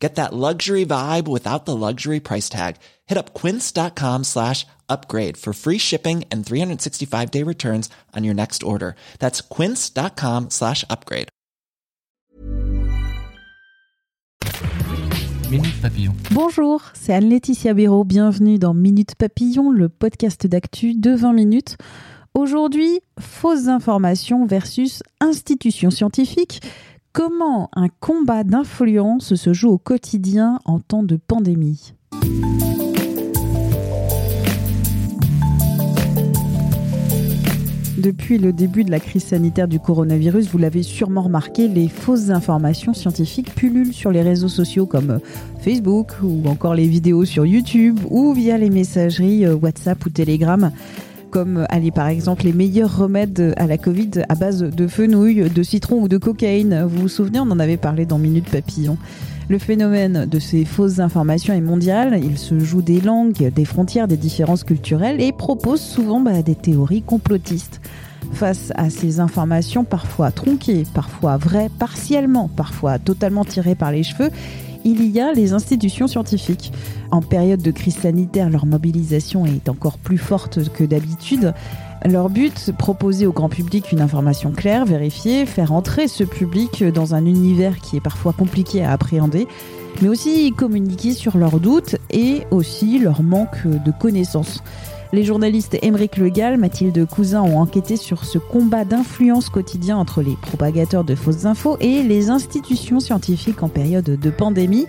Get that luxury vibe without the luxury price tag. Hit up quince.com slash upgrade for free shipping and 365 day returns on your next order. That's quince.com slash upgrade. Minute Papillon. Bonjour, c'est Anne-Laetitia Béraud. Bienvenue dans Minute Papillon, le podcast d'actu de 20 minutes. Aujourd'hui, fausses informations versus institutions scientifiques. Comment un combat d'influence se joue au quotidien en temps de pandémie? Depuis le début de la crise sanitaire du coronavirus, vous l'avez sûrement remarqué, les fausses informations scientifiques pullulent sur les réseaux sociaux comme Facebook ou encore les vidéos sur YouTube ou via les messageries euh, WhatsApp ou Telegram comme allez, par exemple les meilleurs remèdes à la Covid à base de fenouil, de citron ou de cocaïne. Vous vous souvenez, on en avait parlé dans Minute Papillon. Le phénomène de ces fausses informations est mondial. Il se joue des langues, des frontières, des différences culturelles et propose souvent bah, des théories complotistes. Face à ces informations parfois tronquées, parfois vraies, partiellement, parfois totalement tirées par les cheveux, il y a les institutions scientifiques. En période de crise sanitaire, leur mobilisation est encore plus forte que d'habitude. Leur but, proposer au grand public une information claire, vérifiée, faire entrer ce public dans un univers qui est parfois compliqué à appréhender, mais aussi communiquer sur leurs doutes et aussi leur manque de connaissances. Les journalistes Émeric Legal, Mathilde Cousin ont enquêté sur ce combat d'influence quotidien entre les propagateurs de fausses infos et les institutions scientifiques en période de pandémie.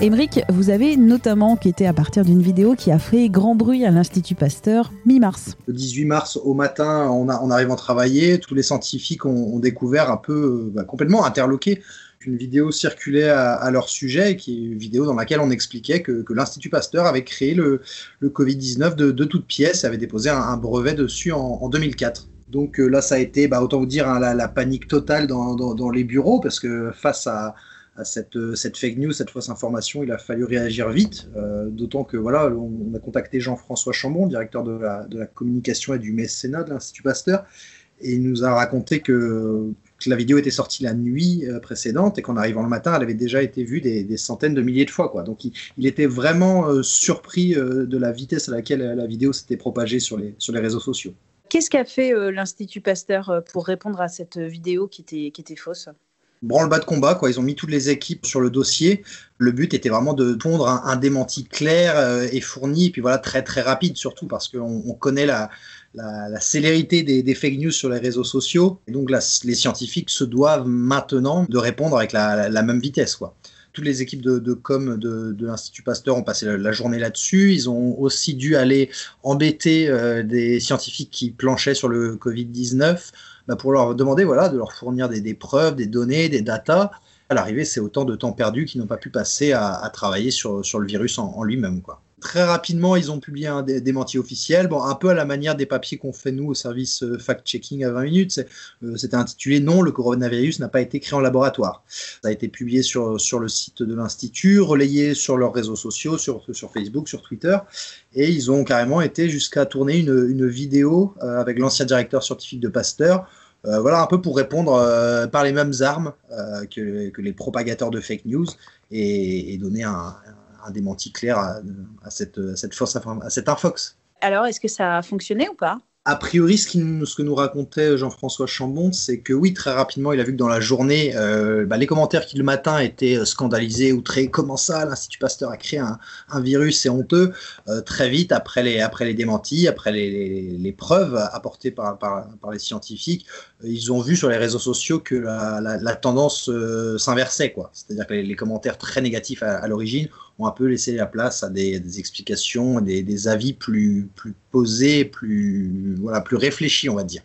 Émeric, vous avez notamment enquêté à partir d'une vidéo qui a fait grand bruit à l'Institut Pasteur mi-mars. Le 18 mars au matin, en, arrivant à travailler, tous les scientifiques ont, découvert un peu, bah, complètement interloqués une vidéo circulait à, leur sujet, qui est une vidéo dans laquelle on expliquait que, l'Institut Pasteur avait créé le, Covid-19 de, de toutes pièces, avait déposé un, brevet dessus en, 2004. Donc euh, là, ça a été, bah, autant vous dire, hein, la, panique totale dans, les bureaux, parce que face à, cette, fake news, cette fausse information, il a fallu réagir vite. Euh, d'autant que voilà, on, a contacté Jean-François Chambon, directeur de la, de la communication et du mécénat de l'Institut Pasteur, et il nous a raconté que la vidéo était sortie la nuit euh, précédente et qu'en arrivant le matin, elle avait déjà été vue des, centaines de milliers de fois. Quoi. Donc il, était vraiment euh, surpris euh, de la vitesse à laquelle la vidéo s'était propagée sur les, sur les réseaux sociaux. Qu'est-ce qu'a fait l'Institut Pasteur pour répondre à cette vidéo qui était, qui était fausse? Branle-bas de combat, quoi. Ils ont mis toutes les équipes sur le dossier. Le but était vraiment de pondre un, démenti clair et fourni, et puis voilà, très très rapide surtout, parce qu'on connaît la, la, célérité des, fake news sur les réseaux sociaux. Et donc les scientifiques se doivent maintenant de répondre avec la, même vitesse. Quoi. Toutes les équipes de, com de, l'Institut Pasteur ont passé la, journée là-dessus. Ils ont aussi dû aller embêter euh, des scientifiques qui planchaient sur le Covid-19 bah, pour leur demander voilà, de leur fournir des, preuves, des données, des datas. À l'arrivée, c'est autant de temps perdu qu'ils n'ont pas pu passer à, travailler sur, le virus en, en lui-même. quoi très rapidement, ils ont publié un démenti officiel, bon, un peu à la manière des papiers qu'on fait nous au service euh, fact-checking à 20 minutes. Euh, c'était intitulé Non, le coronavirus n'a pas été créé en laboratoire. Ça a été publié sur, sur le site de l'Institut, relayé sur leurs réseaux sociaux, sur, sur Facebook, sur Twitter. Et ils ont carrément été jusqu'à tourner une, une vidéo euh, avec l'ancien directeur scientifique de Pasteur. voilà un peu pour répondre par les mêmes armes que, que, les propagateurs de fake news et, donner un démenti clair à, cette, cette force, à cette Infox. Alors, est-ce que ça a fonctionné ou pas? A priori, ce, ce, que nous racontait Jean-François Chambon, c'est que oui, très rapidement, il a vu que dans la journée, euh, bah, les commentaires qui le matin étaient euh, scandalisés, outrés, comment ça, l'Institut Pasteur a créé un, virus, c'est honteux? Euh, très vite, après les, après les démentis, après les, preuves apportées par, par, les scientifiques, ils ont vu sur les réseaux sociaux que la, tendance s'inversait. quoi. C'est-à-dire que les, commentaires très négatifs à l'origine ont un peu laissé la place à des, explications, des, des, avis plus, posés, plus, voilà, plus réfléchis, on va dire.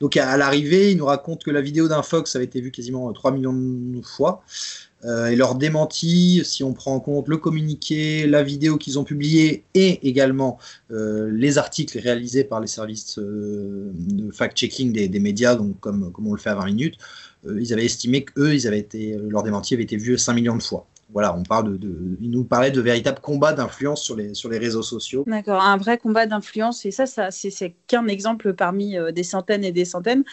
Donc à, l'arrivée, il nous raconte que la vidéo d'un Fox avait été vue quasiment 3 millions de fois. euh, et leur démenti, si on prend en compte le communiqué, la vidéo qu'ils ont publiée et également euh, les articles réalisés par les services euh, de fact-checking des, médias, donc comme, comme on le fait à 20 minutes, ils avaient estimé qu'eux, ils avaient été, leur démenti avait été vu 5 millions de fois voilà, on parle de, il nous parlait de véritables combats d'influence sur les, sur les réseaux sociaux. D'accord, un vrai combat d'influence, et ça, ça c'est qu'un exemple parmi euh, des centaines et des centaines.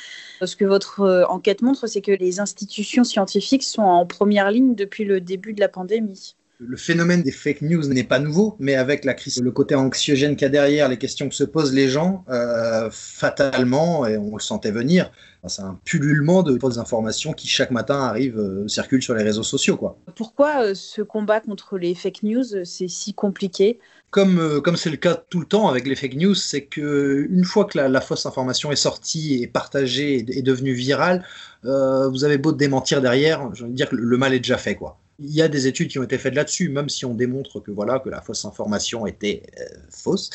Ce que votre euh, enquête montre, c'est que les institutions scientifiques sont en première ligne depuis le début de la pandémie le phénomène des fake news n'est pas nouveau, mais avec la crise, le côté anxiogène qu'il y a derrière, les questions que se posent les gens, euh, fatalement, et on le sentait venir, c'est un pullulement de fausses informations qui chaque matin arrivent, euh, circulent sur les réseaux sociaux. Quoi. Pourquoi euh, ce combat contre les fake news, c'est si compliqué? Comme comme c'est le cas tout le temps avec les fake news, c'est que une fois que la, fausse information est sortie et partagée et est devenue virale, vous avez beau démentir derrière, je veux dire que le mal est déjà fait quoi il y a des études qui ont été faites là-dessus, même si on démontre que voilà que la fausse information était euh, fausse,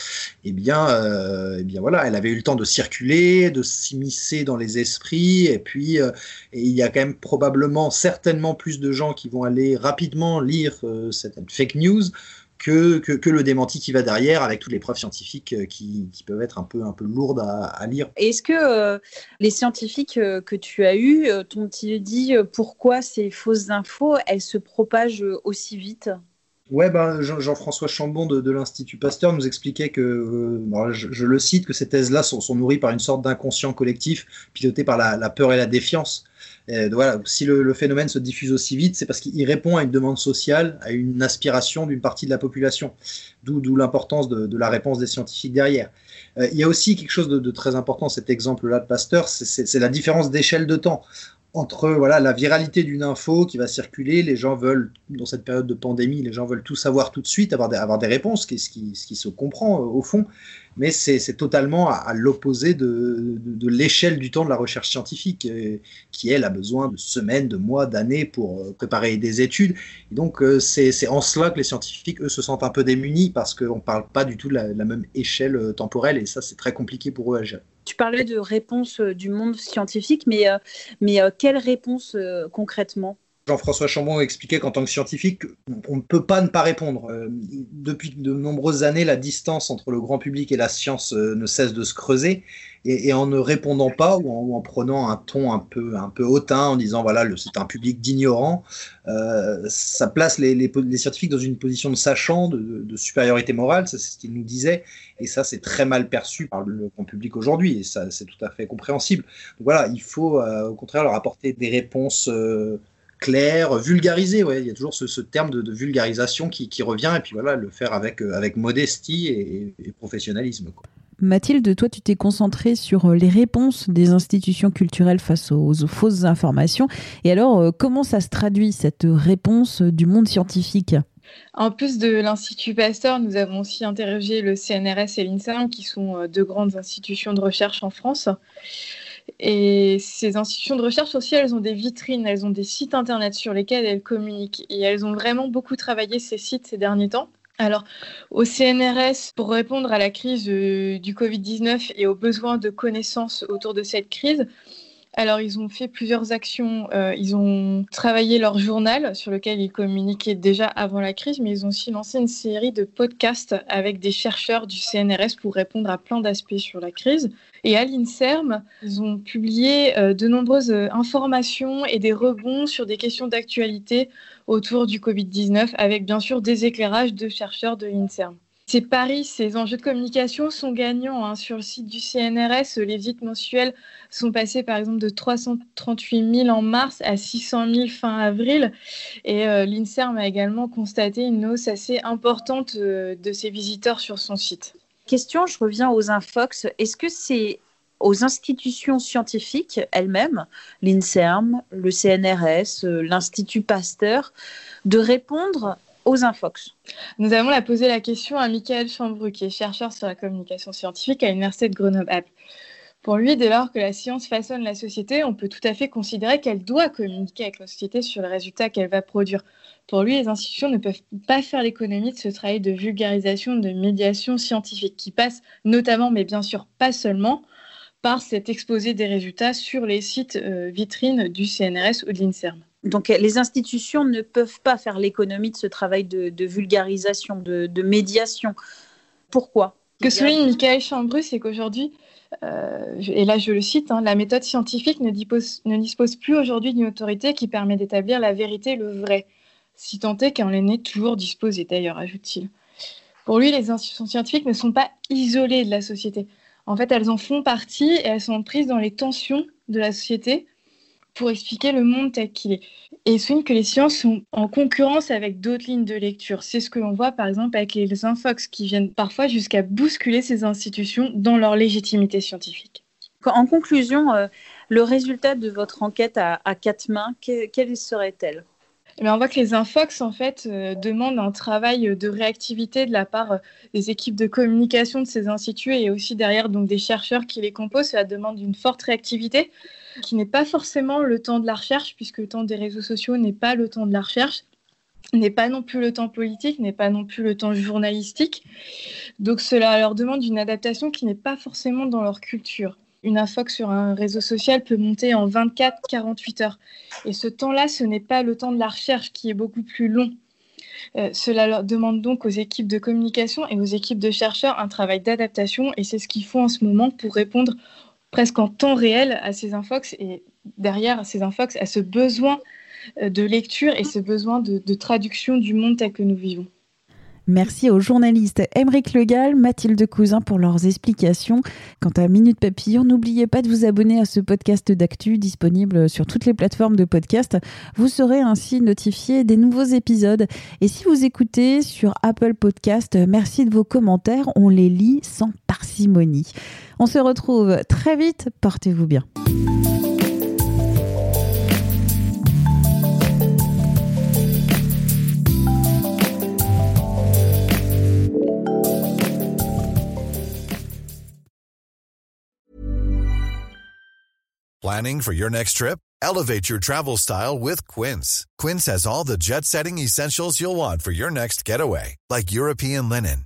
eh bien, euh, eh bien voilà, elle avait eu le temps de circuler, de s'immiscer dans les esprits, et puis euh, il y a quand même probablement certainement plus de gens qui vont aller rapidement lire cette fake news que, que, le démenti qui va derrière avec toutes les preuves scientifiques euh, qui, qui peuvent être un peu, un peu lourdes à, lire. Est-ce que euh, les scientifiques euh, que tu as eus t'ont-ils dit pourquoi ces fausses infos, elles se propagent aussi vite? Ouais, ben, Jean-François Chambon de, l'Institut Pasteur nous expliquait que, je, le cite, que ces thèses-là sont, sont, nourries par une sorte d'inconscient collectif piloté par la, la, peur et la défiance. Euh, voilà, si le, phénomène se diffuse aussi vite, c'est parce qu'il répond à une demande sociale, à une aspiration d'une partie de la population, d'où l'importance de, la réponse des scientifiques derrière. Euh, il y a aussi quelque chose de, de très important, cet exemple-là de Pasteur, c'est la différence d'échelle de temps entre voilà la viralité d'une info qui va circuler, les gens veulent dans cette période de pandémie, les gens veulent tout savoir tout de suite, avoir des, avoir des réponses, ce qui, se comprend euh, au fond mais c'est totalement à, l'opposé de, l'échelle du temps de la recherche scientifique, euh, qui elle a besoin de semaines, de mois, d'années pour euh, préparer des études. Donc c'est en cela que les scientifiques, eux, se sentent un peu démunis parce qu'on ne parle pas du tout de la, même échelle temporelle et ça c'est très compliqué pour eux à gérer. Tu parlais de réponses du monde scientifique, mais, mais quelle réponse concrètement? Jean-François Chambon expliquait qu'en tant que scientifique, on ne peut pas ne pas répondre. Euh, depuis de nombreuses années, la distance entre le grand public et la science euh, ne cesse de se creuser. Et, en ne répondant pas ou en, prenant un ton un peu, hautain, en disant voilà, c'est un public d'ignorants, euh, ça place les, scientifiques dans une position de sachant, de, supériorité morale, c'est ce qu'il nous disait. Et ça, c'est très mal perçu par le grand public aujourd'hui. Et ça, c'est tout à fait compréhensible. Donc voilà, il faut au contraire leur apporter des réponses clair, vulgarisé. Ouais. Il y a toujours ce, terme de, vulgarisation qui, revient, et puis voilà, le faire avec, euh, avec modestie et, professionnalisme. Mathilde, toi, tu t'es concentrée sur euh, les réponses des institutions culturelles face aux, fausses informations. Et alors, euh, comment ça se traduit, cette réponse du monde scientifique? En plus de l'Institut Pasteur, nous avons aussi interrogé le CNRS et l'INSERM, qui sont deux grandes institutions de recherche en France. Et ces institutions de recherche aussi, elles ont des vitrines, elles ont des sites internet sur lesquels elles communiquent. Et elles ont vraiment beaucoup travaillé ces sites ces derniers temps. Alors, au CNRS, pour répondre à la crise euh, du Covid-19 et aux besoins de connaissances autour de cette crise, alors, ils ont fait plusieurs actions. Euh, ils ont travaillé leur journal sur lequel ils communiquaient déjà avant la crise, mais ils ont aussi lancé une série de podcasts avec des chercheurs du CNRS pour répondre à plein d'aspects sur la crise. Et à l'INSERM, ils ont publié euh, de nombreuses euh, informations et des rebonds sur des questions d'actualité autour du Covid-19, avec bien sûr des éclairages de chercheurs de l'INSERM. Ces paris, ces enjeux de communication sont gagnants. Hein. Sur le site du CNRS, les visites mensuelles sont passées par exemple de 338 000 en mars à 600 000 fin avril. Et euh, l'INSERM a également constaté une hausse assez importante euh, de ses visiteurs sur son site. Question, je reviens aux Infox. Est-ce que c'est aux institutions scientifiques elles-mêmes, l'INSERM, le CNRS, euh, l'Institut Pasteur, de répondre aux Infox. Nous avons la posé la question à Michael Chambru, qui est chercheur sur la communication scientifique à l'Université de Grenoble-Alpes. Pour lui, dès lors que la science façonne la société, on peut tout à fait considérer qu'elle doit communiquer avec la société sur les résultats qu'elle va produire. Pour lui, les institutions ne peuvent pas faire l'économie de ce travail de vulgarisation, de médiation scientifique, qui passe notamment, mais bien sûr pas seulement, par cet exposé des résultats sur les sites euh, vitrines du CNRS ou de l'INSERM. Donc les institutions ne peuvent pas faire l'économie de ce travail de, vulgarisation, de, médiation. Pourquoi? Ce que souligne Michael Chambrus, c'est qu'aujourd'hui, euh, et là je le cite, hein, la méthode scientifique ne dispose, ne dispose plus aujourd'hui d'une autorité qui permet d'établir la vérité et le vrai, si tant est qu'elle en est toujours disposée d'ailleurs, ajoute-t-il. Pour lui, les institutions scientifiques ne sont pas isolées de la société. En fait, elles en font partie et elles sont prises dans les tensions de la société pour expliquer le monde tel qu'il est. Et souligne que les sciences sont en concurrence avec d'autres lignes de lecture. C'est ce que l'on voit par exemple avec les infox qui viennent parfois jusqu'à bousculer ces institutions dans leur légitimité scientifique. En conclusion, euh, le résultat de votre enquête à, quatre mains, quelle serait-elle? Eh on voit que les infox en fait euh, demandent un travail de réactivité de la part euh, des équipes de communication de ces instituts et aussi derrière donc des chercheurs qui les composent. Cela demande une forte réactivité qui n'est pas forcément le temps de la recherche, puisque le temps des réseaux sociaux n'est pas le temps de la recherche, n'est pas non plus le temps politique, n'est pas non plus le temps journalistique. Donc cela leur demande une adaptation qui n'est pas forcément dans leur culture. Une infox sur un réseau social peut monter en 24-48 heures. Et ce temps-là, ce n'est pas le temps de la recherche qui est beaucoup plus long. Euh, cela leur demande donc aux équipes de communication et aux équipes de chercheurs un travail d'adaptation et c'est ce qu'ils font en ce moment pour répondre presque en temps réel à ces infox et derrière ces infox à ce besoin euh, de lecture et ce besoin de, traduction du monde tel que nous vivons. Merci aux journalistes Émeric Legal, Mathilde Cousin pour leurs explications. Quant à Minute Papillon, n'oubliez pas de vous abonner à ce podcast d'actu disponible sur toutes les plateformes de podcast. Vous serez ainsi notifié des nouveaux épisodes. Et si vous écoutez sur Apple Podcast, merci de vos commentaires. On les lit sans parcimonie. On se retrouve très vite. Portez-vous bien. Planning for your next trip? Elevate your travel style with Quince. Quince has all the jet setting essentials you'll want for your next getaway, like European linen,